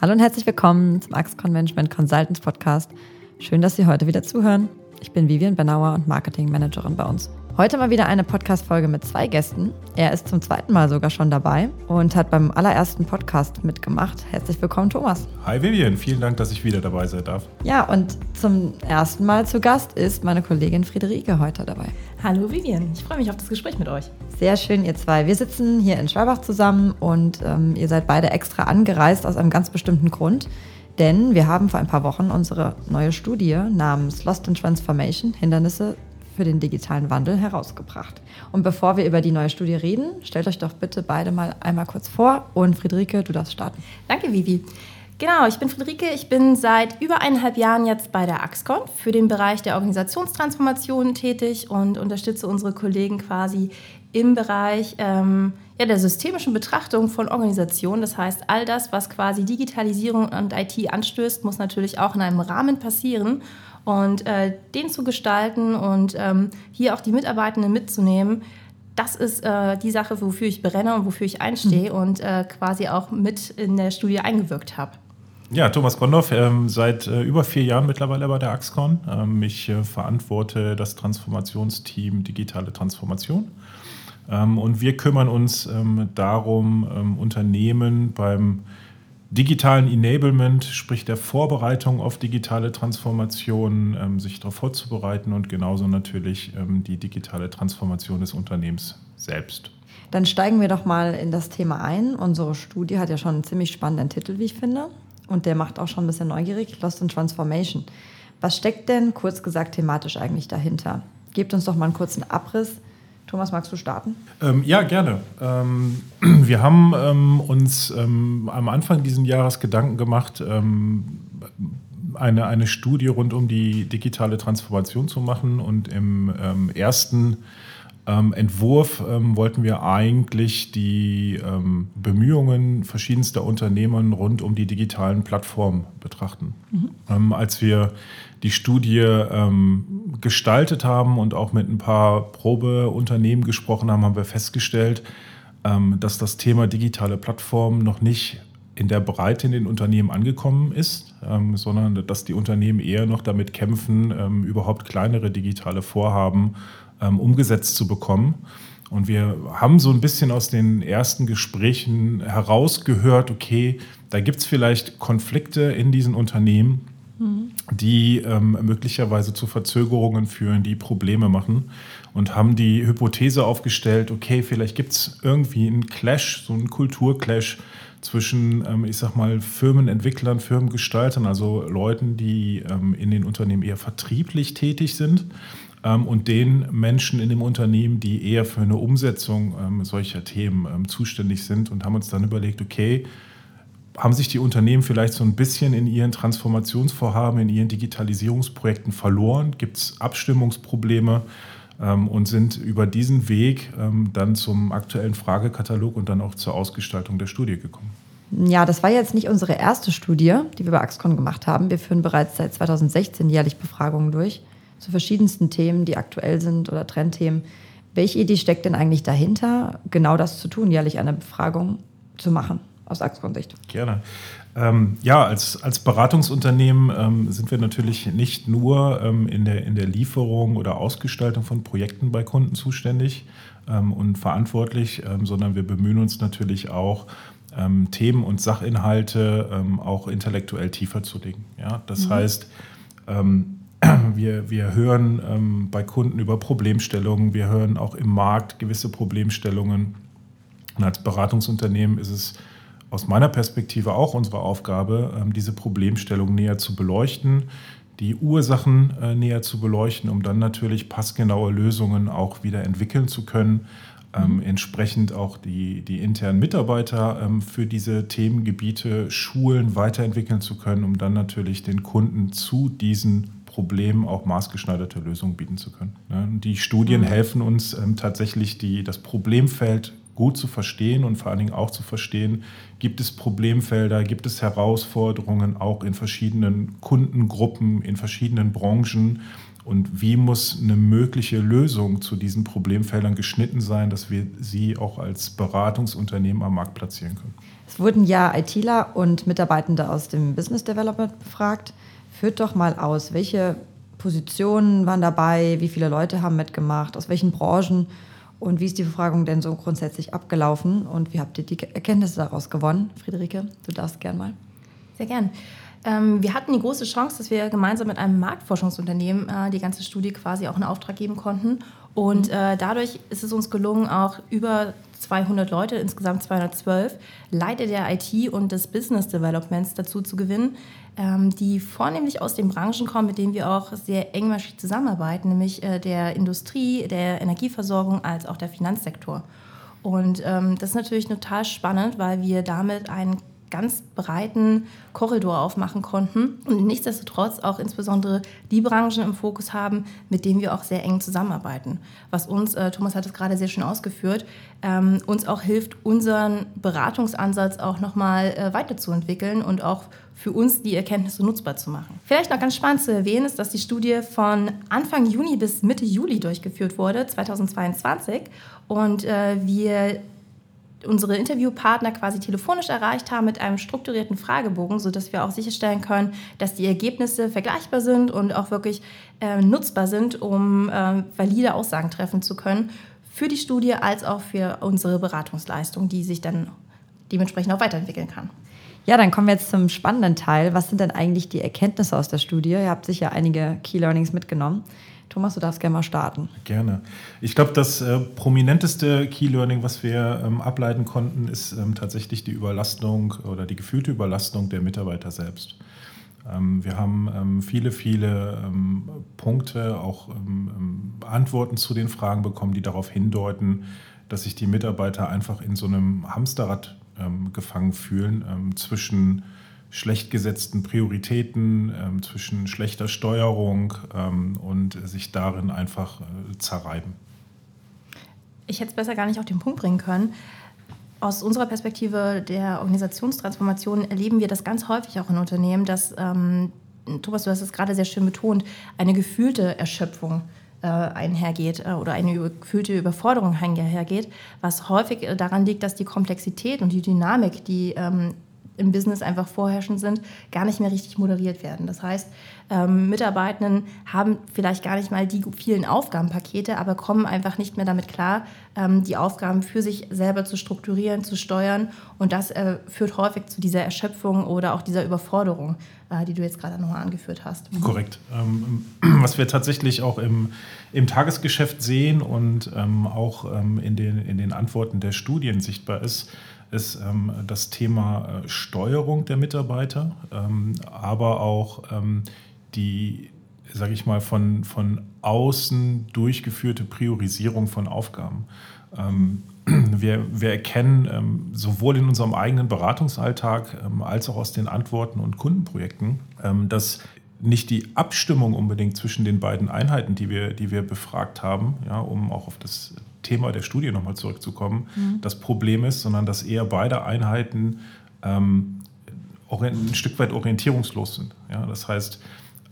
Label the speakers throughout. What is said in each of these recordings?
Speaker 1: Hallo und herzlich willkommen zum Axe Convention Consultants Podcast. Schön, dass Sie heute wieder zuhören. Ich bin Vivian Benauer und Marketing Managerin bei uns. Heute mal wieder eine Podcast-Folge mit zwei Gästen. Er ist zum zweiten Mal sogar schon dabei und hat beim allerersten Podcast mitgemacht. Herzlich willkommen, Thomas.
Speaker 2: Hi Vivian, vielen Dank, dass ich wieder dabei sein darf.
Speaker 1: Ja, und zum ersten Mal zu Gast ist meine Kollegin Friederike heute dabei.
Speaker 3: Hallo Vivian, ich freue mich auf das Gespräch mit euch.
Speaker 1: Sehr schön, ihr zwei. Wir sitzen hier in Schwabach zusammen und ähm, ihr seid beide extra angereist aus einem ganz bestimmten Grund. Denn wir haben vor ein paar Wochen unsere neue Studie namens Lost in Transformation, Hindernisse für den digitalen Wandel herausgebracht. Und bevor wir über die neue Studie reden, stellt euch doch bitte beide mal einmal kurz vor und Friederike, du darfst starten.
Speaker 3: Danke, Vivi. Genau, ich bin Friederike. Ich bin seit über eineinhalb Jahren jetzt bei der Axcon für den Bereich der Organisationstransformation tätig und unterstütze unsere Kollegen quasi im Bereich ähm, ja, der systemischen Betrachtung von Organisationen. Das heißt, all das, was quasi Digitalisierung und IT anstößt, muss natürlich auch in einem Rahmen passieren und äh, den zu gestalten und ähm, hier auch die Mitarbeitenden mitzunehmen, das ist äh, die Sache, wofür ich brenne und wofür ich einstehe mhm. und äh, quasi auch mit in der Studie eingewirkt habe.
Speaker 2: Ja, Thomas Gondorf, ähm, seit äh, über vier Jahren mittlerweile bei der Axcon. Ähm, ich äh, verantworte das Transformationsteam Digitale Transformation. Ähm, und wir kümmern uns ähm, darum, ähm, Unternehmen beim digitalen Enablement, sprich der Vorbereitung auf digitale Transformation, ähm, sich darauf vorzubereiten und genauso natürlich die digitale Transformation des Unternehmens selbst.
Speaker 1: Dann steigen wir doch mal in das Thema ein. Unsere Studie hat ja schon einen ziemlich spannenden Titel, wie ich finde. Und der macht auch schon ein bisschen neugierig, Lost in Transformation. Was steckt denn, kurz gesagt, thematisch eigentlich dahinter? Gebt uns doch mal einen kurzen Abriss Thomas, magst du starten?
Speaker 2: Ähm, ja, gerne. Ähm, wir haben ähm, uns ähm, am Anfang dieses Jahres Gedanken gemacht, ähm, eine, eine Studie rund um die digitale Transformation zu machen. Und im ähm, Entwurf wollten wir eigentlich die Bemühungen verschiedenster Unternehmen rund um die digitalen Plattformen betrachten. Mhm. als wir die Studie ähm, gestaltet haben und auch mit ein paar Probeunternehmen gesprochen haben, haben wir festgestellt, ähm, dass das Thema digitale Plattformen noch nicht in der Breite in den Unternehmen angekommen ist, ähm, sondern dass die Unternehmen eher noch damit kämpfen, ähm, überhaupt kleinere digitale Vorhaben ähm, umgesetzt zu bekommen. Und wir haben so ein bisschen aus den ersten Gesprächen herausgehört, okay, da gibt es vielleicht Konflikte in diesen Unternehmen, die ähm, möglicherweise zu Verzögerungen führen, die Probleme machen und haben die Hypothese aufgestellt, okay, vielleicht gibt es irgendwie einen Clash, so einen Kulturclash zwischen, ähm, ich sag mal, Firmenentwicklern, Firmengestaltern, also Leuten, die ähm, in den Unternehmen eher vertrieblich tätig sind und den Menschen in dem Unternehmen, die eher für eine Umsetzung ähm, solcher Themen ähm, zuständig sind und haben uns dann überlegt, okay, haben sich die Unternehmen vielleicht so ein bisschen in ihren Transformationsvorhaben, in ihren Digitalisierungsprojekten verloren? Gibt es Abstimmungsprobleme? Ähm, und sind über diesen Weg ähm, dann zum aktuellen Fragekatalog und dann auch zur Ausgestaltung der Studie gekommen.
Speaker 1: Ja, das war jetzt nicht unsere erste Studie, die wir bei Axcon gemacht haben. Wir führen bereits seit 2016 jährlich Befragungen durch zu verschiedensten Themen, die aktuell sind oder Trendthemen. Welche Idee steckt denn eigentlich dahinter, genau das zu tun, jährlich eine Befragung zu machen? aus Axcon-Sicht.
Speaker 2: Gerne. Ähm, ja, als, als Beratungsunternehmen ähm, sind wir natürlich nicht nur ähm, in, der, in der Lieferung oder Ausgestaltung von Projekten bei Kunden zuständig ähm, und verantwortlich, ähm, sondern wir bemühen uns natürlich auch, ähm, Themen und Sachinhalte auch intellektuell tiefer zu legen. Ja? Das mhm. heißt, wir, wir hören bei Kunden über Problemstellungen, wir hören auch im Markt gewisse Problemstellungen. Und als Beratungsunternehmen ist es aus meiner Perspektive auch unsere Aufgabe, ähm, diese Problemstellung näher zu beleuchten, die Ursachen äh, näher zu beleuchten, um dann natürlich passgenaue Lösungen auch wieder entwickeln zu können, ähm, mhm. entsprechend auch die, die internen Mitarbeiter ähm, für diese Themengebiete schulen, weiterentwickeln zu können, um dann natürlich den Kunden zu diesen Problemen auch maßgeschneiderte Lösungen bieten zu können. Ne? Die Studien mhm. helfen uns tatsächlich, die, das Problemfeld gut zu verstehen und vor allen Dingen auch zu verstehen, gibt es Problemfelder, gibt es Herausforderungen auch in verschiedenen Kundengruppen, in verschiedenen Branchen und wie muss eine mögliche Lösung zu diesen Problemfeldern geschnitten sein, dass wir sie auch als Beratungsunternehmen am Markt platzieren können.
Speaker 1: Es wurden ja ITler und Mitarbeitende aus dem Business Development befragt. Führt doch mal aus, welche Positionen waren dabei, wie viele Leute haben mitgemacht, aus welchen Branchen und wie ist die Befragung denn so grundsätzlich abgelaufen und wie habt ihr die Erkenntnisse daraus gewonnen? Friederike, du darfst gern mal.
Speaker 3: Sehr gern. Ähm, wir hatten die große Chance, dass wir gemeinsam mit einem Marktforschungsunternehmen äh, die ganze Studie quasi auch in Auftrag geben konnten. Und mhm. äh, dadurch ist es uns gelungen, auch über 200 Leute, insgesamt 212, Leiter der IT und des Business Developments dazu zu gewinnen, ähm, die vornehmlich aus den Branchen kommen, mit denen wir auch sehr engmaschig zusammenarbeiten, nämlich äh, der Industrie, der Energieversorgung als auch der Finanzsektor. Und ähm, das ist natürlich total spannend, weil wir damit einen ganz breiten Korridor aufmachen konnten und nichtsdestotrotz auch insbesondere die Branchen im Fokus haben, mit denen wir auch sehr eng zusammenarbeiten. Was uns, äh, Thomas hat es gerade sehr schön ausgeführt, ähm, uns auch hilft, unseren Beratungsansatz auch nochmal äh, weiterzuentwickeln und auch für uns die Erkenntnisse nutzbar zu machen. Vielleicht noch ganz spannend zu erwähnen ist, dass die Studie von Anfang Juni bis Mitte Juli durchgeführt wurde, 2022. Und äh, wir unsere Interviewpartner quasi telefonisch erreicht haben mit einem strukturierten Fragebogen, sodass wir auch sicherstellen können, dass die Ergebnisse vergleichbar sind und auch wirklich äh, nutzbar sind, um äh, valide Aussagen treffen zu können für die Studie als auch für unsere Beratungsleistung, die sich dann dementsprechend auch weiterentwickeln kann.
Speaker 1: Ja, dann kommen wir jetzt zum spannenden Teil. Was sind denn eigentlich die Erkenntnisse aus der Studie? Ihr habt sicher einige Key Learnings mitgenommen. Thomas, du darfst gerne mal starten.
Speaker 2: Gerne. Ich glaube, das äh, prominenteste Key Learning, was wir ähm, ableiten konnten, ist ähm, tatsächlich die Überlastung oder die gefühlte Überlastung der Mitarbeiter selbst. Ähm, wir haben ähm, viele, viele ähm, Punkte, auch ähm, Antworten zu den Fragen bekommen, die darauf hindeuten, dass sich die Mitarbeiter einfach in so einem Hamsterrad gefangen fühlen zwischen schlecht gesetzten Prioritäten, ähm, zwischen schlechter Steuerung ähm, und sich darin einfach äh, zerreiben.
Speaker 3: Ich hätte es besser gar nicht auf den Punkt bringen können. Aus unserer Perspektive der Organisationstransformation erleben wir das ganz häufig auch in Unternehmen, dass, ähm, Thomas, du hast es gerade sehr schön betont, eine gefühlte Erschöpfung äh, einhergeht äh, oder eine gefühlte Überforderung einhergeht, was häufig äh, daran liegt, dass die Komplexität und die Dynamik, die ähm, im Business einfach vorherrschend sind, gar nicht mehr richtig moderiert werden. Das heißt, ähm, Mitarbeitenden haben vielleicht gar nicht mal die vielen Aufgabenpakete, aber kommen einfach nicht mehr damit klar, ähm, die Aufgaben für sich selber zu strukturieren, zu steuern. Und das äh, führt häufig zu dieser Erschöpfung oder auch dieser Überforderung, äh, die du jetzt gerade nochmal angeführt hast.
Speaker 2: Korrekt. Ähm, was wir tatsächlich auch im, im Tagesgeschäft sehen und ähm, auch ähm, in, den, in den Antworten der Studien sichtbar ist, ist ähm, das Thema äh, Steuerung der Mitarbeiter, ähm, aber auch ähm, die, sage ich mal, von, von außen durchgeführte Priorisierung von Aufgaben. Ähm, wir, wir, erkennen ähm, sowohl in unserem eigenen Beratungsalltag als auch aus den Antworten und Kundenprojekten, dass nicht die Abstimmung unbedingt zwischen den beiden Einheiten, die wir, die wir befragt haben, ja, um auch auf das Thema der Studie nochmal zurückzukommen, mhm. das Problem ist, sondern dass eher beide Einheiten ähm, ein Stück weit orientierungslos sind. Ja? Das heißt,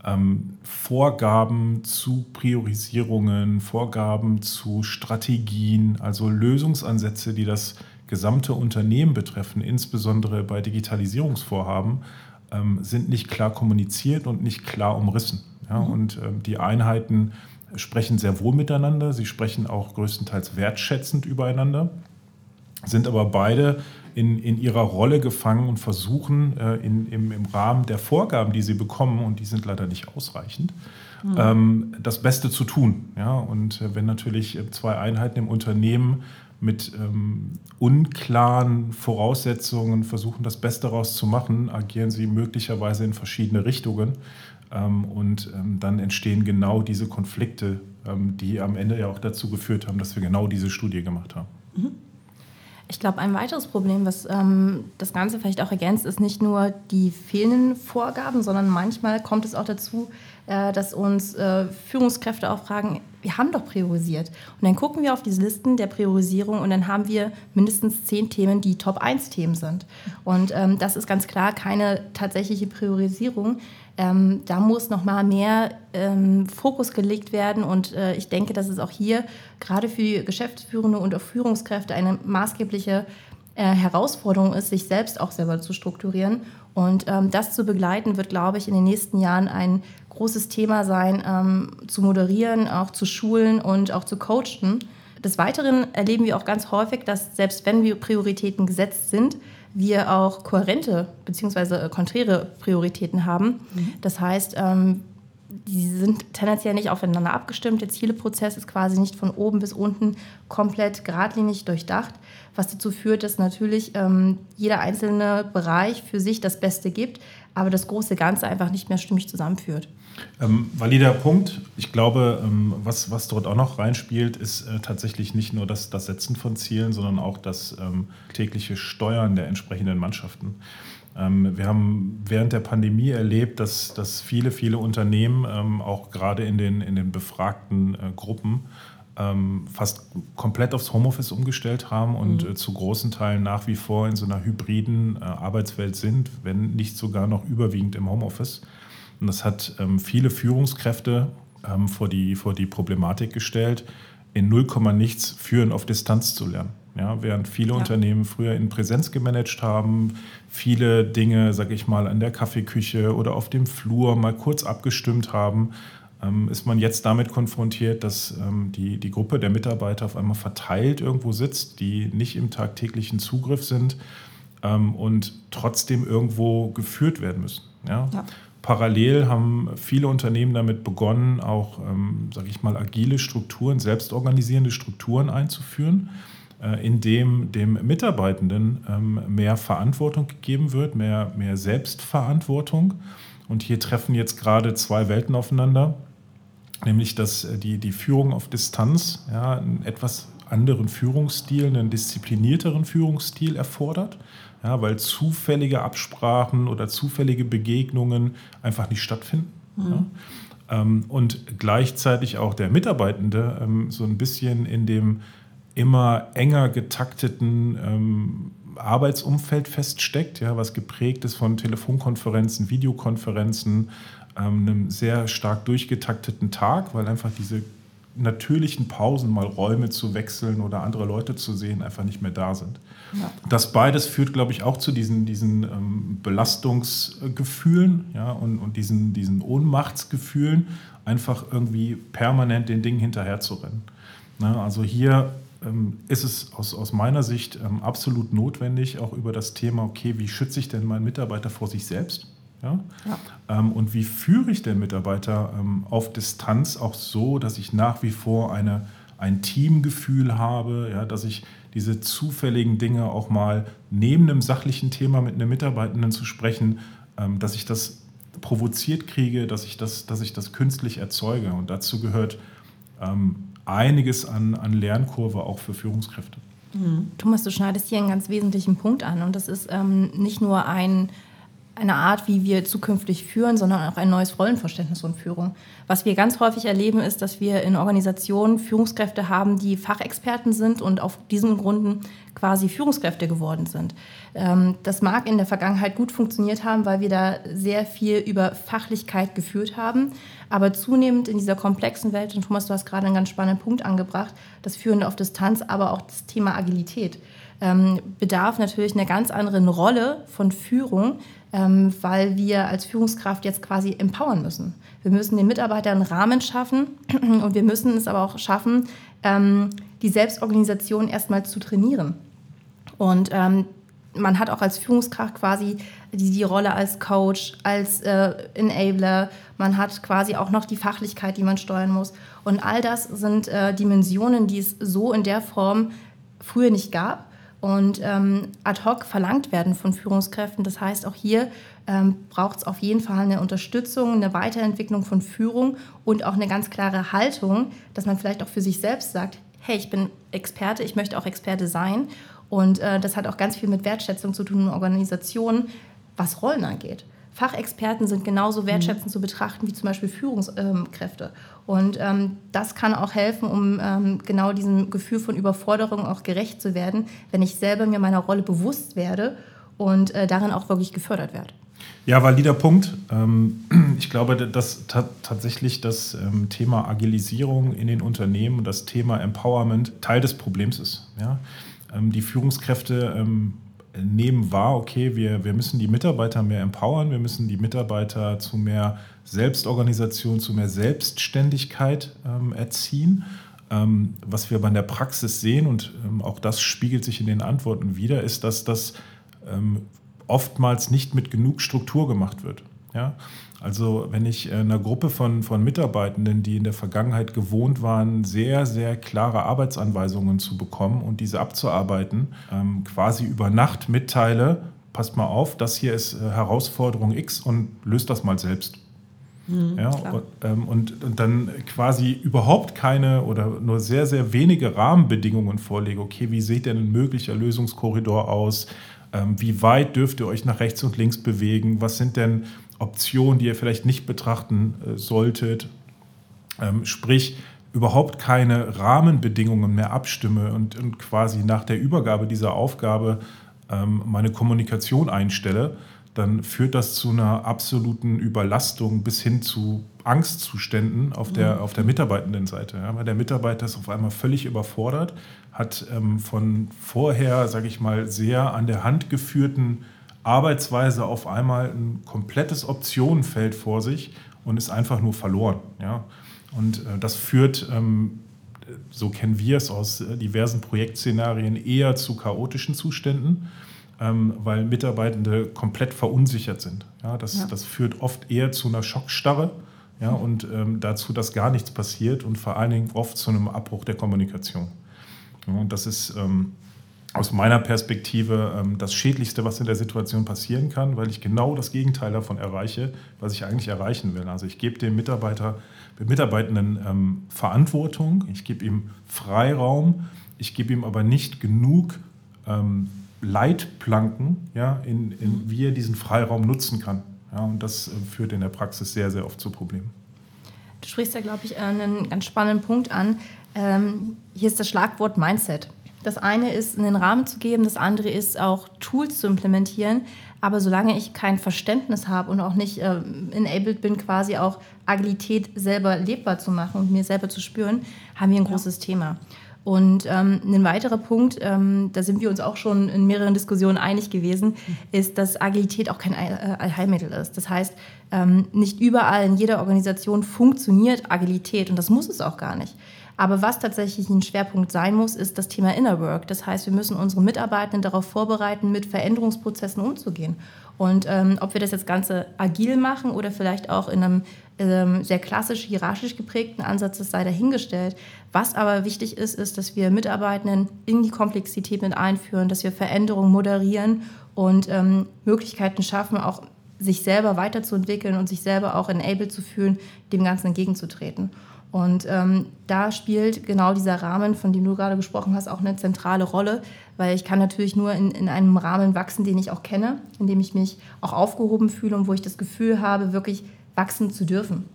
Speaker 2: ähm, Vorgaben zu Priorisierungen, Vorgaben zu Strategien, also Lösungsansätze, die das gesamte Unternehmen betreffen, insbesondere bei Digitalisierungsvorhaben, ähm, sind nicht klar kommuniziert und nicht klar umrissen. Ja? Mhm. Und ähm, die Einheiten sprechen sehr wohl miteinander, sie sprechen auch größtenteils wertschätzend übereinander, sind aber beide in, in ihrer Rolle gefangen und versuchen äh, in, im, im Rahmen der Vorgaben, die sie bekommen, und die sind leider nicht ausreichend, mhm. ähm, das Beste zu tun. Ja? Und äh, wenn natürlich äh, zwei Einheiten im Unternehmen mit ähm, unklaren Voraussetzungen versuchen, das Beste daraus zu machen, agieren sie möglicherweise in verschiedene Richtungen. Ähm, und ähm, dann entstehen genau diese Konflikte, ähm, die am Ende ja auch dazu geführt haben, dass wir genau diese Studie gemacht haben. Mhm.
Speaker 3: Ich glaube, ein weiteres Problem, was ähm, das Ganze vielleicht auch ergänzt, ist nicht nur die fehlenden Vorgaben, sondern manchmal kommt es auch dazu, äh, dass uns äh, Führungskräfte auch fragen, wir haben doch priorisiert. Und dann gucken wir auf diese Listen der Priorisierung und dann haben wir mindestens zehn Themen, die Top-1-Themen sind. Und ähm, das ist ganz klar keine tatsächliche Priorisierung. Ähm, da muss noch mal mehr ähm, Fokus gelegt werden und äh, ich denke, dass es auch hier gerade für Geschäftsführende und auch Führungskräfte eine maßgebliche äh, Herausforderung ist, sich selbst auch selber zu strukturieren. Und ähm, das zu begleiten, wird, glaube ich, in den nächsten Jahren ein großes Thema sein, ähm, zu moderieren, auch zu schulen und auch zu coachen. Des Weiteren erleben wir auch ganz häufig, dass selbst wenn wir Prioritäten gesetzt sind, wir auch kohärente bzw. konträre Prioritäten haben. Mhm. Das heißt, ähm, die sind tendenziell nicht aufeinander abgestimmt. Der Zieleprozess ist quasi nicht von oben bis unten komplett geradlinig durchdacht, was dazu führt, dass natürlich ähm, jeder einzelne Bereich für sich das Beste gibt, aber das große Ganze einfach nicht mehr stimmig zusammenführt.
Speaker 2: Ähm, valider Punkt. Ich glaube, ähm, was, was dort auch noch reinspielt, ist äh, tatsächlich nicht nur das, das Setzen von Zielen, sondern auch das ähm, tägliche Steuern der entsprechenden Mannschaften. Ähm, wir haben während der Pandemie erlebt, dass, dass viele, viele Unternehmen, ähm, auch gerade in den, in den befragten äh, Gruppen, ähm, fast komplett aufs Homeoffice umgestellt haben und mhm. Äh, zu großen Teilen nach wie vor in so einer hybriden äh, Arbeitswelt sind, wenn nicht sogar noch überwiegend im Homeoffice. Und das hat viele Führungskräfte vor, die, vor die Problematik gestellt, in 0, nichts führen auf Distanz zu lernen. Ja, während viele ja. Unternehmen früher in Präsenz gemanagt haben, viele Dinge, sage ich mal, an der Kaffeeküche oder auf dem Flur mal kurz abgestimmt haben, ähm, ist man jetzt damit konfrontiert, dass ähm, die, die Gruppe der Mitarbeiter auf einmal verteilt irgendwo sitzt, die nicht im tagtäglichen Zugriff sind ähm, und trotzdem irgendwo geführt werden müssen. Ja? ja. Parallel haben viele Unternehmen damit begonnen, auch, ähm, sage ich mal, agile Strukturen, selbstorganisierende Strukturen einzuführen in dem dem Mitarbeitenden ähm, mehr Verantwortung gegeben wird, mehr, mehr Selbstverantwortung. Und hier treffen jetzt gerade zwei Welten aufeinander, nämlich dass äh, die, die Führung auf Distanz ja, einen etwas anderen Führungsstil, einen disziplinierteren Führungsstil erfordert, ja, weil zufällige Absprachen oder zufällige Begegnungen einfach nicht stattfinden. Mhm. Ja. Ähm, und gleichzeitig auch der Mitarbeitende ähm, so ein bisschen in dem immer enger getakteten ähm, Arbeitsumfeld feststeckt, ja, was geprägt ist von Telefonkonferenzen, Videokonferenzen, ähm, einem sehr stark durchgetakteten Tag, weil einfach diese natürlichen Pausen, mal Räume zu wechseln oder andere Leute zu sehen, einfach nicht mehr da sind. Ja. Das beides führt, glaube ich, auch zu diesen, diesen ähm, Belastungsgefühlen ja, und, und diesen, diesen Ohnmachtsgefühlen, einfach irgendwie permanent den Dingen hinterherzurennen. Ne, also hier ist es aus, aus meiner Sicht ähm, absolut notwendig, auch über das Thema, okay, wie schütze ich denn meinen Mitarbeiter vor sich selbst? Ja? ja. Ähm, und wie führe ich den Mitarbeiter auf Distanz auch so, dass ich nach wie vor eine, ein Teamgefühl habe, ja, dass ich diese zufälligen Dinge auch mal neben einem sachlichen Thema mit einem Mitarbeitenden zu sprechen, dass ich das provoziert kriege, dass ich das, dass ich das künstlich erzeuge. Und dazu gehört ähm, einiges an, an Lernkurve auch für Führungskräfte.
Speaker 3: Mhm. Thomas, du schneidest hier einen ganz wesentlichen Punkt an und das ist ähm, nicht nur ein, eine Art, wie wir zukünftig führen, sondern auch ein neues Rollenverständnis von Führung. Was wir ganz häufig erleben, ist, dass wir in Organisationen Führungskräfte haben, die Fachexperten sind und auf diesen Gründen quasi Führungskräfte geworden sind. Ähm, das mag in der Vergangenheit gut funktioniert haben, weil wir da sehr viel über Fachlichkeit geführt haben. Aber zunehmend in dieser komplexen Welt, und Thomas, du hast gerade einen ganz spannenden Punkt angebracht, das Führen auf Distanz, aber auch das Thema Agilität, ähm, bedarf natürlich einer ganz anderen Rolle von Führung, ähm, weil wir als Führungskraft jetzt quasi empowern müssen. Wir müssen den Mitarbeitern einen Rahmen schaffen und wir müssen es aber auch schaffen, die Selbstorganisation erstmal zu trainieren. Und ähm, man hat auch als Führungskraft quasi die, die Rolle als Coach, als äh, Enabler. Man hat quasi auch noch die Fachlichkeit, die man steuern muss. Und all das sind äh, Dimensionen, die es so in der Form früher nicht gab und ähm, ad hoc verlangt werden von Führungskräften. Das heißt, auch hier ähm, braucht es auf jeden Fall eine Unterstützung, eine Weiterentwicklung von Führung und auch eine ganz klare Haltung, dass man vielleicht auch für sich selbst sagt, hey, ich bin Experte, ich möchte auch Experte sein und äh, das hat auch ganz viel mit Wertschätzung zu tun in Organisationen, was Rollen angeht. Fachexperten sind genauso mhm. wertschätzend mhm. zu betrachten wie zum Beispiel Führungskräfte. Und ähm, das kann auch helfen, um ähm, genau diesem Gefühl von Überforderung auch gerecht zu werden, wenn ich selber mir meiner Rolle bewusst werde und äh, darin auch wirklich gefördert werde.
Speaker 2: Ja, valider Punkt. Ähm, ich glaube, dass tatsächlich das ähm, Thema Agilisierung in den Unternehmen und das Thema Empowerment Teil des Problems ist. Ähm, die Führungskräfte nehmen wahr, okay, wir, wir müssen die Mitarbeiter mehr empowern, wir müssen die Mitarbeiter zu mehr Selbstorganisation, zu mehr Selbstständigkeit ähm, erziehen. Ähm, was wir aber in der Praxis sehen, und ähm, auch das spiegelt sich in den Antworten wieder, ist, dass das ähm, oftmals nicht mit genug Struktur gemacht wird. Ja? Also wenn ich einer Gruppe von, von Mitarbeitenden, die in der Vergangenheit gewohnt waren, sehr, sehr klare Arbeitsanweisungen zu bekommen und diese abzuarbeiten, ähm, quasi über Nacht mitteile, passt mal auf, das hier ist äh, Herausforderung X und löst das mal selbst. Mhm, ja, und, ähm, und, und, dann quasi überhaupt keine oder nur sehr, sehr wenige Rahmenbedingungen vorlege. Okay, wie sieht denn ein möglicher Lösungskorridor aus? Ähm, wie weit dürft ihr euch nach rechts und links bewegen? Was sind denn Optionen, die ihr vielleicht nicht betrachten äh, solltet? Ähm, sprich, überhaupt keine Rahmenbedingungen mehr abstimme und, und quasi nach der Übergabe dieser Aufgabe ähm, meine Kommunikation einstelle dann führt das zu einer absoluten Überlastung bis hin zu Angstzuständen auf der, mhm. auf der Mitarbeitendenseite. Ja, weil der Mitarbeiter ist auf einmal völlig überfordert, hat ähm, von vorher, sage ich mal, sehr an der Hand geführten Arbeitsweise auf einmal ein komplettes Optionenfeld vor sich und ist einfach nur verloren. Ja? Und äh, das führt, ähm, so kennen wir es aus äh, diversen Projektszenarien, eher zu chaotischen Zuständen ähm, weil Mitarbeitende komplett verunsichert sind. Ja, das, ja. das führt oft eher zu einer Schockstarre ja, und ähm, dazu, dass gar nichts passiert und vor allen Dingen oft zu einem Abbruch der Kommunikation. Ja, und das ist ähm, aus meiner Perspektive ähm, das Schädlichste, was in der Situation passieren kann, weil ich genau das Gegenteil davon erreiche, was ich eigentlich erreichen will. Also ich gebe dem Mitarbeiter, dem Mitarbeitenden ähm, Verantwortung, ich gebe ihm Freiraum, ich gebe ihm aber nicht genug ähm, Leitplanken, ja, in, in, wie er diesen Freiraum nutzen kann. Ja, und das äh, führt in der Praxis sehr, sehr oft zu Problemen.
Speaker 3: Du sprichst ja, glaube ich, einen ganz spannenden Punkt an. Ähm, hier ist das Schlagwort Mindset. Das eine ist, einen Rahmen zu geben, das andere ist auch Tools zu implementieren. Aber solange ich kein Verständnis habe und auch nicht äh, enabled bin, quasi auch Agilität selber lebbar zu machen und mir selber zu spüren, haben wir ein großes ja. Thema. Und ähm, ein weiterer Punkt, ähm, da sind wir uns auch schon in mehreren Diskussionen einig gewesen, ist, dass Agilität auch kein äh, Allheilmittel ist. Das heißt, ähm, nicht überall in jeder Organisation funktioniert Agilität und das muss es auch gar nicht. Aber was tatsächlich ein Schwerpunkt sein muss, ist das Thema Inner Work. Das heißt, wir müssen unsere Mitarbeitenden darauf vorbereiten, mit Veränderungsprozessen umzugehen. Und ähm, ob wir das jetzt Ganze agil machen oder vielleicht auch in einem ähm, sehr klassisch hierarchisch geprägten Ansatz, das sei dahingestellt. Was aber wichtig ist, ist, dass wir Mitarbeitenden in die Komplexität mit einführen, dass wir Veränderungen moderieren und ähm, Möglichkeiten schaffen, auch sich selber weiterzuentwickeln und sich selber auch enabled zu fühlen, dem Ganzen entgegenzutreten. Und ähm, da spielt genau dieser Rahmen, von dem du gerade gesprochen hast, auch eine zentrale Rolle, weil ich kann natürlich nur in, in einem Rahmen wachsen, den ich auch kenne, in dem ich mich auch aufgehoben fühle und wo ich das Gefühl habe, wirklich wachsen zu dürfen.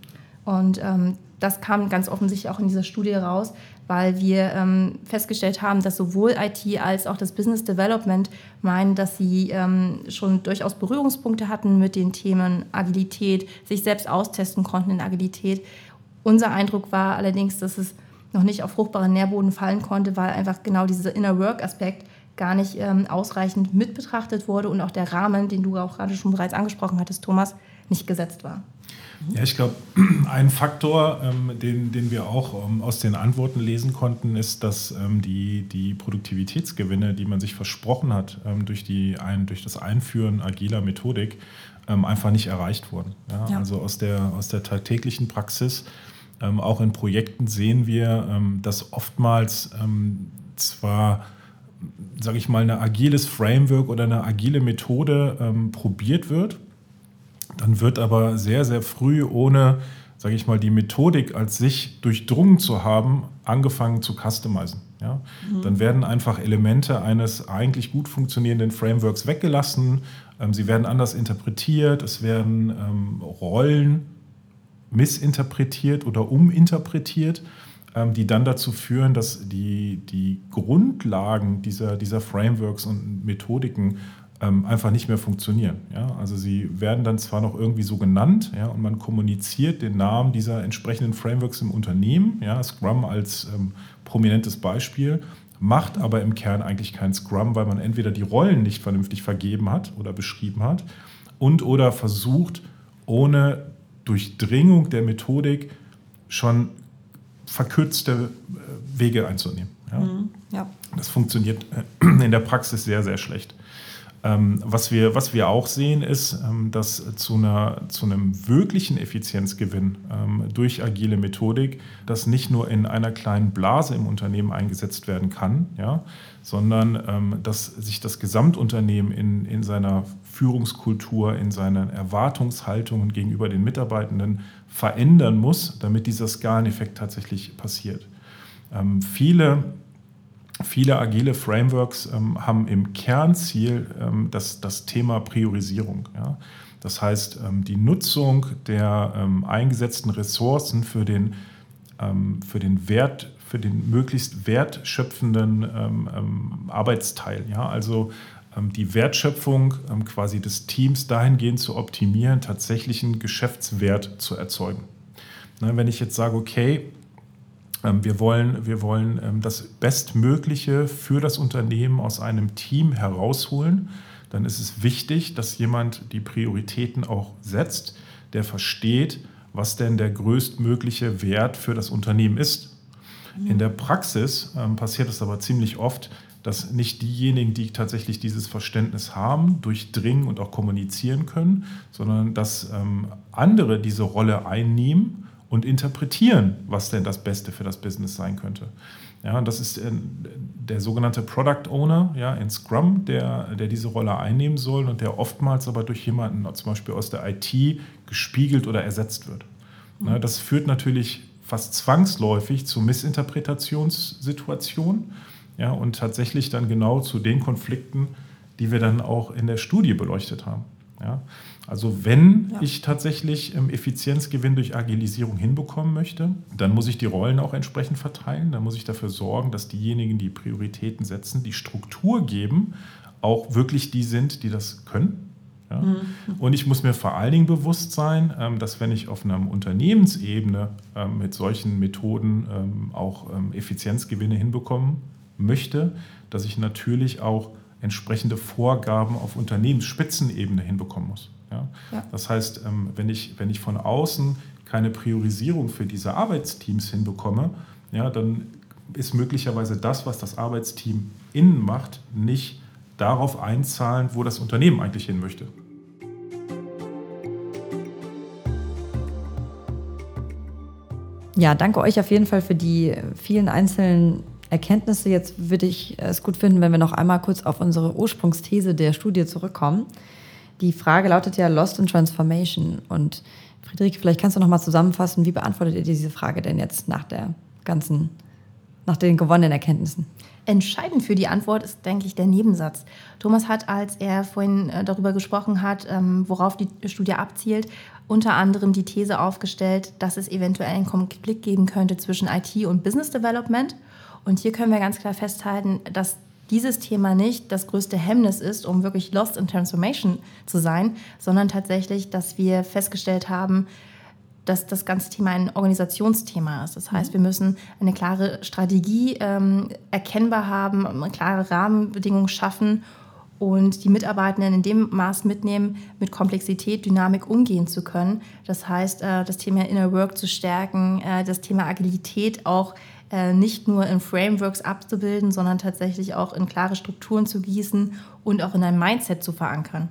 Speaker 3: Und ähm, das kam ganz offensichtlich auch in dieser Studie raus, weil wir ähm, festgestellt haben, dass sowohl IT als auch das Business Development meinen, dass sie ähm, schon durchaus Berührungspunkte hatten mit den Themen Agilität, sich selbst austesten konnten in Agilität. Unser Eindruck war allerdings, dass es noch nicht auf fruchtbaren Nährboden fallen konnte, weil einfach genau dieser Inner Work-Aspekt gar nicht ähm, ausreichend mit betrachtet wurde und auch der Rahmen, den du auch gerade schon bereits angesprochen hattest, Thomas, nicht gesetzt war.
Speaker 2: Ja, ich glaube, ein Faktor, ähm, den, den wir auch ähm, aus den Antworten lesen konnten, ist, dass ähm, die, die Produktivitätsgewinne, die man sich versprochen hat ähm, durch, die, ein, durch das Einführen agiler Methodik, ähm, einfach nicht erreicht wurden. Ja? Ja. Also aus der, aus der tagtäglichen Praxis, ähm, auch in Projekten sehen wir, dass oftmals zwar sage ich mal, ein agiles Framework oder eine agile Methode probiert wird, dann wird aber sehr, sehr früh, ohne, sage ich mal, die Methodik als sich durchdrungen zu haben, angefangen zu customizen. Ja? Mhm. Dann werden einfach Elemente eines eigentlich gut funktionierenden Frameworks weggelassen, ähm, sie werden anders interpretiert, es werden ähm, Rollen missinterpretiert oder uminterpretiert, ähm, die dann dazu führen, dass die, die Grundlagen dieser, dieser Frameworks und Methodiken ähm, einfach nicht mehr funktionieren. Ja? Also sie werden dann zwar noch irgendwie so genannt ja, und man kommuniziert den Namen dieser entsprechenden Frameworks im Unternehmen, ja, Scrum als ähm, prominentes Beispiel, macht aber im Kern eigentlich kein Scrum, weil man entweder die Rollen nicht vernünftig vergeben hat oder beschrieben hat und oder versucht, ohne Durchdringung der Methodik schon verkürzte äh, Wege einzunehmen. Ja? Mhm, ja. Das funktioniert äh, in der Praxis sehr, sehr schlecht. Ähm, was, wir, was wir auch sehen, ist, ähm, dass zu, einer, zu einem wirklichen Effizienzgewinn ähm, durch agile Methodik das nicht nur in einer kleinen Blase im Unternehmen eingesetzt werden kann, ja, sondern dass sich das Gesamtunternehmen in, in seiner Führungskultur, in seinen Erwartungshaltungen gegenüber den Mitarbeitenden verändern muss, damit dieser Skaleneffekt tatsächlich passiert. viele Viele agile Frameworks ähm, haben im Kernziel ähm, das, das Thema Priorisierung. Ja? Das heißt, ähm, die Nutzung der ähm, eingesetzten Ressourcen für den, ähm, für den Wert, für den möglichst wertschöpfenden ähm, Arbeitsteil. Ja? Also die Wertschöpfung quasi des Teams dahingehend zu optimieren, tatsächlichen Geschäftswert zu erzeugen. Na, wenn ich jetzt sage, okay, wir wollen, wir wollen ähm, das Bestmögliche für das Unternehmen aus einem Team herausholen. Dann ist es wichtig, dass jemand die Prioritäten auch setzt, der versteht, was denn der größtmögliche Wert für das Unternehmen ist. In der Praxis ähm, passiert es aber ziemlich oft, dass nicht diejenigen, die tatsächlich dieses Verständnis haben, durchdringen und auch kommunizieren können, sondern dass andere diese Rolle einnehmen und interpretieren, was denn das Beste für das Business sein könnte. Ja, das ist äh, der sogenannte Product Owner ja, in Scrum, der, der diese Rolle einnehmen soll und der oftmals aber durch jemanden zum Beispiel aus der IT gespiegelt oder ersetzt wird. Ja, das führt natürlich fast zwangsläufig zu Missinterpretationssituationen ja, und tatsächlich dann genau zu den Konflikten, die wir dann auch in der Studie beleuchtet haben. Ja. Also wenn ja. ich tatsächlich ähm, Effizienzgewinn durch Agilisierung hinbekommen möchte, dann muss ich die Rollen auch entsprechend verteilen. Dann muss ich dafür sorgen, dass diejenigen, die Prioritäten setzen, die Struktur geben, auch wirklich die sind, die das können. Ja? Mhm. Und ich muss mir vor allen Dingen bewusst sein, ähm, dass wenn ich auf einer Unternehmensebene ähm, mit solchen Methoden auch Effizienzgewinne hinbekommen möchte, dass ich natürlich auch entsprechende Vorgaben auf Unternehmensspitzenebene hinbekommen muss. Ja? Ja. Das heißt, ähm, wenn ich, wenn ich von außen keine Priorisierung für diese Arbeitsteams hinbekomme, ja, dann ist möglicherweise das, was das Arbeitsteam innen macht, nicht darauf einzahlen, wo das Unternehmen eigentlich hin möchte.
Speaker 1: Ja, danke euch auf jeden Fall für die vielen einzelnen Erkenntnisse. Jetzt würde ich es gut finden, wenn wir noch einmal kurz auf unsere Ursprungsthese der Studie zurückkommen. Die Frage lautet ja Lost in Transformation. Und Friederike, vielleicht kannst du noch mal zusammenfassen, wie beantwortet ihr diese Frage denn jetzt nach der ganzen, nach den gewonnenen Erkenntnissen?
Speaker 3: Entscheidend für die Antwort ist, denke ich, der Nebensatz. Thomas hat, als er vorhin äh, darüber gesprochen hat, ähm, worauf die Studie abzielt, unter anderem die These aufgestellt, dass es eventuell einen Konflikt geben könnte zwischen IT und Business Development. Und hier können wir ganz klar festhalten, dass dieses Thema nicht das größte Hemmnis ist, um wirklich lost in transformation zu sein, sondern tatsächlich, dass wir festgestellt haben, dass das ganze Thema ein Organisationsthema ist. Das heißt, mhm. wir müssen eine klare Strategie ähm, erkennbar haben, klare Rahmenbedingungen schaffen und die Mitarbeitenden in dem Maß mitnehmen, mit Komplexität, Dynamik umgehen zu können. Das heißt, äh, das Thema Inner Work zu stärken, äh, das Thema Agilität auch äh, nicht nur in Frameworks abzubilden, sondern tatsächlich auch in klare Strukturen zu gießen und auch in ein Mindset zu verankern.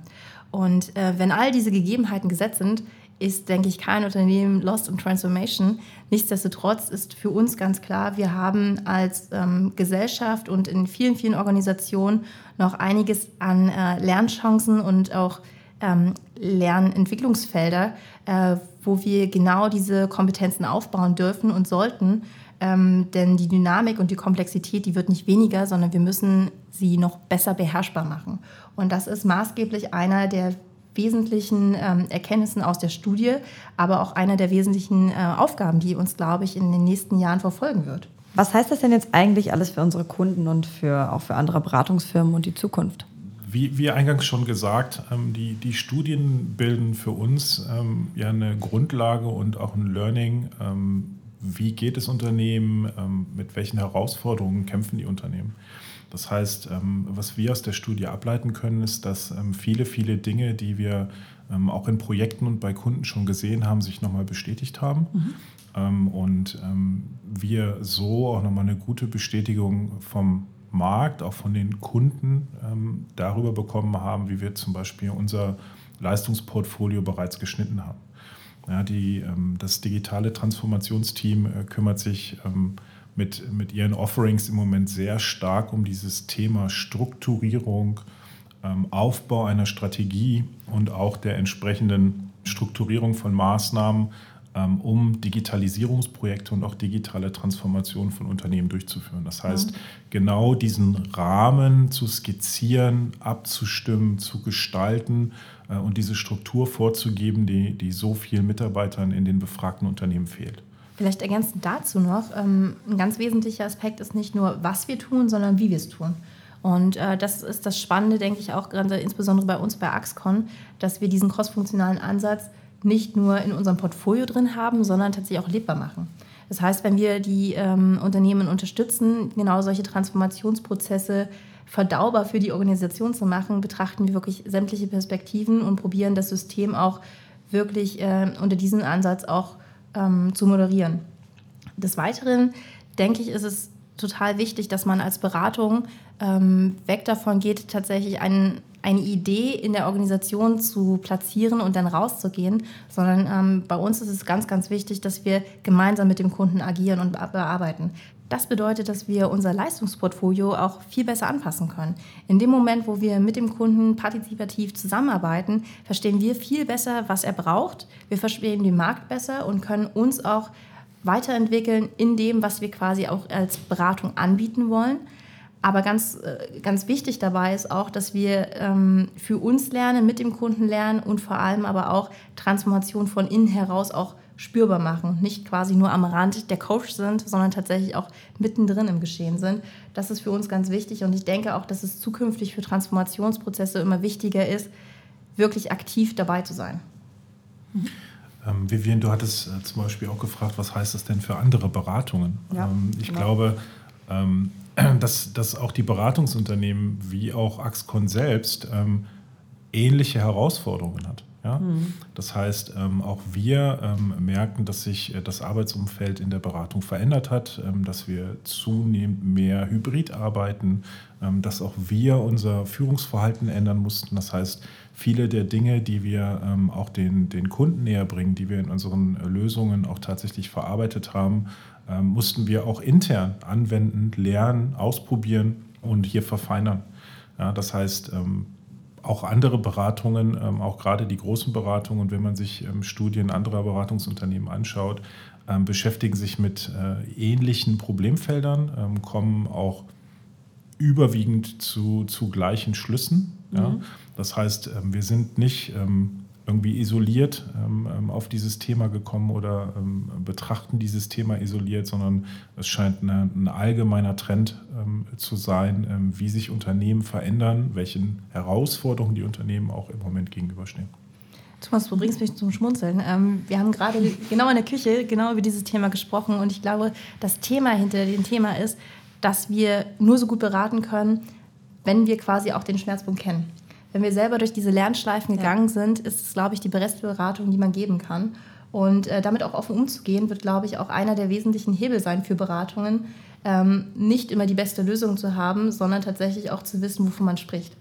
Speaker 3: Und äh, wenn all diese Gegebenheiten gesetzt sind, ist, denke ich, kein Unternehmen lost in transformation. Nichtsdestotrotz ist für uns ganz klar, wir haben als ähm, Gesellschaft und in vielen, vielen Organisationen noch einiges an äh, Lernchancen und auch ähm, Lernentwicklungsfelder, äh, wo wir genau diese Kompetenzen aufbauen dürfen und sollten, ähm, denn die Dynamik und die Komplexität, die wird nicht weniger, sondern wir müssen sie noch besser beherrschbar machen. Und das ist maßgeblich einer der wesentlichen ähm, Erkenntnissen aus der Studie, aber auch einer der wesentlichen äh, Aufgaben, die uns, glaube ich, in den nächsten Jahren verfolgen wird.
Speaker 1: Was heißt das denn jetzt eigentlich alles für unsere Kunden und für, auch für andere Beratungsfirmen und die Zukunft?
Speaker 2: Wie, wie eingangs schon gesagt, ähm, die, die Studien bilden für uns ähm, ja eine Grundlage und auch ein Learning, ähm, wie geht es Unternehmen, ähm, mit welchen Herausforderungen kämpfen die Unternehmen. Das heißt, ähm, was wir aus der Studie ableiten können, ist, dass ähm, viele, viele Dinge, die wir ähm, auch in Projekten und bei Kunden schon gesehen haben, sich nochmal bestätigt haben. Mhm. Ähm, und wir so auch nochmal eine gute Bestätigung vom Markt, auch von den Kunden darüber bekommen haben, wie wir zum Beispiel unser Leistungsportfolio bereits geschnitten haben. Ja, die, das digitale Transformationsteam äh, kümmert sich mit, mit ihren Offerings im Moment sehr stark um dieses Thema Strukturierung, ähm, Aufbau einer Strategie und auch der entsprechenden Strukturierung von Maßnahmen, ähm, um Digitalisierungsprojekte und auch digitale Transformation von Unternehmen durchzuführen. Das heißt, mhm. genau diesen Rahmen zu skizzieren, abzustimmen, zu gestalten und diese Struktur vorzugeben, die, die so vielen Mitarbeitern in den befragten Unternehmen fehlt.
Speaker 3: Vielleicht ergänzend dazu noch, ähm, ein ganz wesentlicher Aspekt ist nicht nur, was wir tun, sondern wie wir es tun. Und äh, das ist das Spannende, denke ich, auch gerade insbesondere bei uns bei Axcon, dass wir diesen crossfunktionalen Ansatz nicht nur in unserem Portfolio drin haben, sondern tatsächlich auch lebbar machen. Das heißt, wenn wir die ähm, Unternehmen unterstützen, genau solche Transformationsprozesse verdaubar für die Organisation zu machen, betrachten wir wirklich sämtliche Perspektiven und probieren das System auch wirklich äh, unter diesem Ansatz auch ähm, zu moderieren. Des Weiteren denke ich, ist es total wichtig, dass man als Beratung ähm, weg davon geht, tatsächlich ein, eine Idee in der Organisation zu platzieren und dann rauszugehen, sondern ähm, bei uns ist es ganz, ganz wichtig, dass wir gemeinsam mit dem Kunden agieren und bearbeiten. Das bedeutet, dass wir unser Leistungsportfolio auch viel besser anpassen können. In dem Moment, wo wir mit dem Kunden partizipativ zusammenarbeiten, verstehen wir viel besser, was er braucht. Wir verstehen den Markt besser und können uns auch weiterentwickeln in dem, was wir quasi auch als Beratung anbieten wollen. Aber ganz, äh, ganz wichtig dabei ist auch, dass wir ähm, für uns lernen, mit dem Kunden lernen und vor allem aber auch Transformation von innen heraus auch spürbar machen. Nicht quasi nur am Rand der Coach sind, sondern tatsächlich auch mittendrin im Geschehen sind. Das ist für uns ganz wichtig und ich denke auch, dass es zukünftig für Transformationsprozesse immer wichtiger ist, wirklich aktiv dabei zu sein.
Speaker 2: Mhm. Ähm, Vivian, du hattest äh, zum Beispiel auch gefragt, was heißt das denn für andere Beratungen? Ja, ähm, ich genau. glaube, ähm, dass, dass auch die Beratungsunternehmen wie auch Axcon selbst ähm, ähnliche Herausforderungen hat. Ja? Mhm. Das heißt, ähm, auch wir ähm, merken, dass sich äh, das Arbeitsumfeld in der Beratung verändert hat, ähm, dass wir zunehmend mehr hybrid arbeiten, dass auch wir unser Führungsverhalten ändern mussten. Das heißt, viele der Dinge, die wir auch den, den Kunden näher bringen, die wir in unseren Lösungen auch tatsächlich verarbeitet haben, mussten wir auch intern anwenden, lernen, ausprobieren und hier verfeinern. Ja, das heißt, auch andere Beratungen, ähm, auch gerade die großen Beratungen, wenn man sich ähm, Studien anderer Beratungsunternehmen anschaut, ähm, beschäftigen sich mit äh, ähnlichen Problemfeldern, kommen auch überwiegend zu, zu gleichen Schlüssen. Mhm. Ja? Das heißt, wir sind nicht irgendwie isoliert ähm, ähm, auf dieses Thema gekommen oder ähm, betrachten dieses Thema isoliert, sondern es scheint eine, ein allgemeiner Trend ähm, zu sein, ähm, wie sich Unternehmen verändern, welchen Herausforderungen die Unternehmen auch im Moment gegenüberstehen.
Speaker 3: Thomas, du bringst mich zum Schmunzeln. Ähm, wir haben gerade genau in der Küche genau über dieses Thema gesprochen und ich glaube, das Thema hinter dem Thema ist, dass wir nur so gut beraten können, wenn wir quasi auch den Schmerzpunkt kennen wenn wir selber durch diese Lernschleifen gegangen ja. sind, ist es, glaube ich, die beste Beratung, die man geben kann. Und äh, damit auch offen umzugehen, wird, glaube ich, auch einer der wesentlichen Hebel sein für Beratungen, ähm, nicht immer die beste Lösung zu haben, sondern tatsächlich auch zu wissen, wovon man spricht.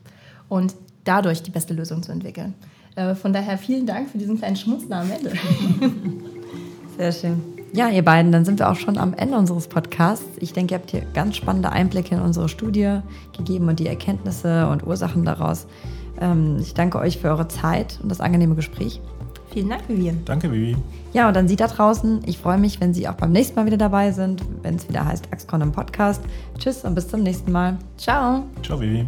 Speaker 3: Und dadurch die beste Lösung zu entwickeln. Äh, von daher vielen Dank für diesen kleinen Schmunzler am Ende.
Speaker 1: Sehr schön. Ja, ihr beiden, dann sind wir auch schon am Ende unseres Podcasts. Ich denke, ihr habt hier ganz spannende Einblicke in unsere Studie gegeben und die Erkenntnisse und Ursachen daraus. Ähm, ich danke euch für eure Zeit und das angenehme Gespräch.
Speaker 3: Vielen Dank, Vivian.
Speaker 2: Danke, Vivi.
Speaker 1: Ja, und dann Sie da draußen. Ich freue mich, wenn Sie auch beim nächsten Mal wieder dabei sind, wenn es wieder heißt Axcon im Podcast. Tschüss und bis zum nächsten Mal.
Speaker 3: Ciao.
Speaker 2: Ciao, Vivi.